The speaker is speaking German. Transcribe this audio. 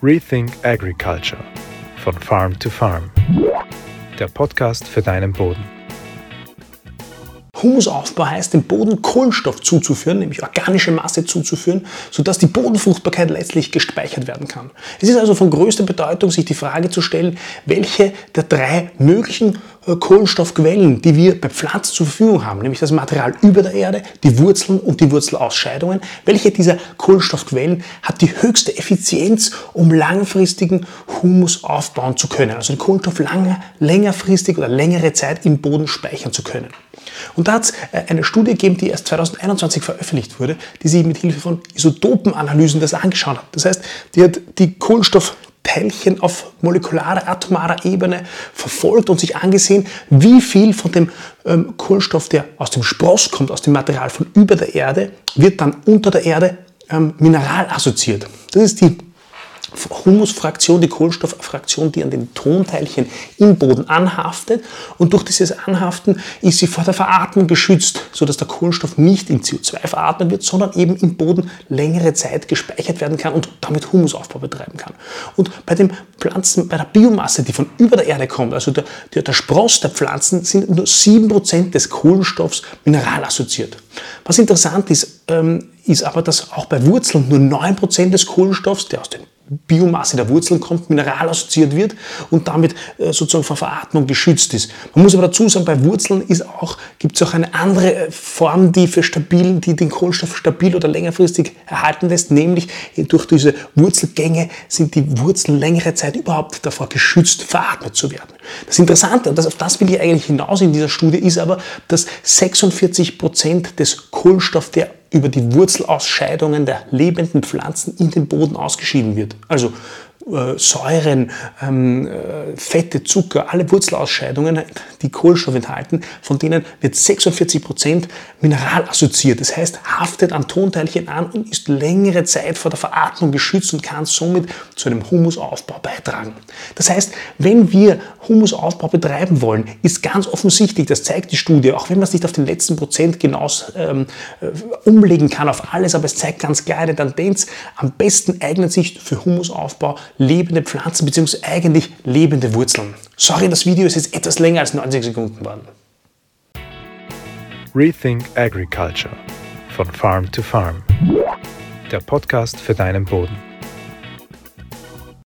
Rethink Agriculture von Farm to Farm. Der Podcast für deinen Boden. Humusaufbau heißt, dem Boden Kohlenstoff zuzuführen, nämlich organische Masse zuzuführen, sodass die Bodenfruchtbarkeit letztlich gespeichert werden kann. Es ist also von größter Bedeutung, sich die Frage zu stellen, welche der drei möglichen Kohlenstoffquellen, die wir bei Pflanzen zur Verfügung haben, nämlich das Material über der Erde, die Wurzeln und die Wurzelausscheidungen, welche dieser Kohlenstoffquellen hat die höchste Effizienz, um langfristigen Humus aufbauen zu können, also den Kohlenstoff lange, längerfristig oder längere Zeit im Boden speichern zu können. Und da hat es äh, eine Studie gegeben, die erst 2021 veröffentlicht wurde, die sich mit Hilfe von Isotopenanalysen das angeschaut hat. Das heißt, die hat die Kohlenstoffteilchen auf molekularer, atomarer Ebene verfolgt und sich angesehen, wie viel von dem ähm, Kohlenstoff, der aus dem Spross kommt, aus dem Material von über der Erde, wird dann unter der Erde ähm, Mineral assoziiert. Das ist die Humusfraktion, die Kohlenstofffraktion, die an den Tonteilchen im Boden anhaftet. Und durch dieses Anhaften ist sie vor der Veratmung geschützt, sodass der Kohlenstoff nicht in CO2 veratmet wird, sondern eben im Boden längere Zeit gespeichert werden kann und damit Humusaufbau betreiben kann. Und bei den Pflanzen, bei der Biomasse, die von über der Erde kommt, also der, der, der Spross der Pflanzen, sind nur 7% des Kohlenstoffs mineralassoziiert. Was interessant ist, ähm, ist aber, dass auch bei Wurzeln nur 9% des Kohlenstoffs, der aus den Biomasse der Wurzeln kommt, Mineral assoziiert wird und damit äh, sozusagen vor Veratmung geschützt ist. Man muss aber dazu sagen, bei Wurzeln gibt es auch eine andere äh, Form, die für stabil, die den Kohlenstoff stabil oder längerfristig erhalten lässt, nämlich durch diese Wurzelgänge sind die Wurzeln längere Zeit überhaupt davor geschützt, veratmet zu werden. Das Interessante, und das, auf das will ich eigentlich hinaus in dieser Studie, ist aber, dass 46 Prozent des Kohlenstoffs, der über die Wurzelausscheidungen der lebenden Pflanzen in den Boden ausgeschieden wird. Also Säuren, ähm, äh, Fette, Zucker, alle Wurzelausscheidungen, die Kohlenstoff enthalten, von denen wird 46 Prozent Mineral assoziiert. Das heißt, haftet an Tonteilchen an und ist längere Zeit vor der Veratmung geschützt und kann somit zu einem Humusaufbau beitragen. Das heißt, wenn wir Humusaufbau betreiben wollen, ist ganz offensichtlich, das zeigt die Studie, auch wenn man es nicht auf den letzten Prozent genau ähm, äh, umlegen kann auf alles, aber es zeigt ganz klar eine Tendenz, am besten eignet sich für Humusaufbau lebende Pflanzen bzw. eigentlich lebende Wurzeln. Sorry, das Video ist jetzt etwas länger als 90 Sekunden geworden. Rethink Agriculture von Farm to Farm. Der Podcast für deinen Boden.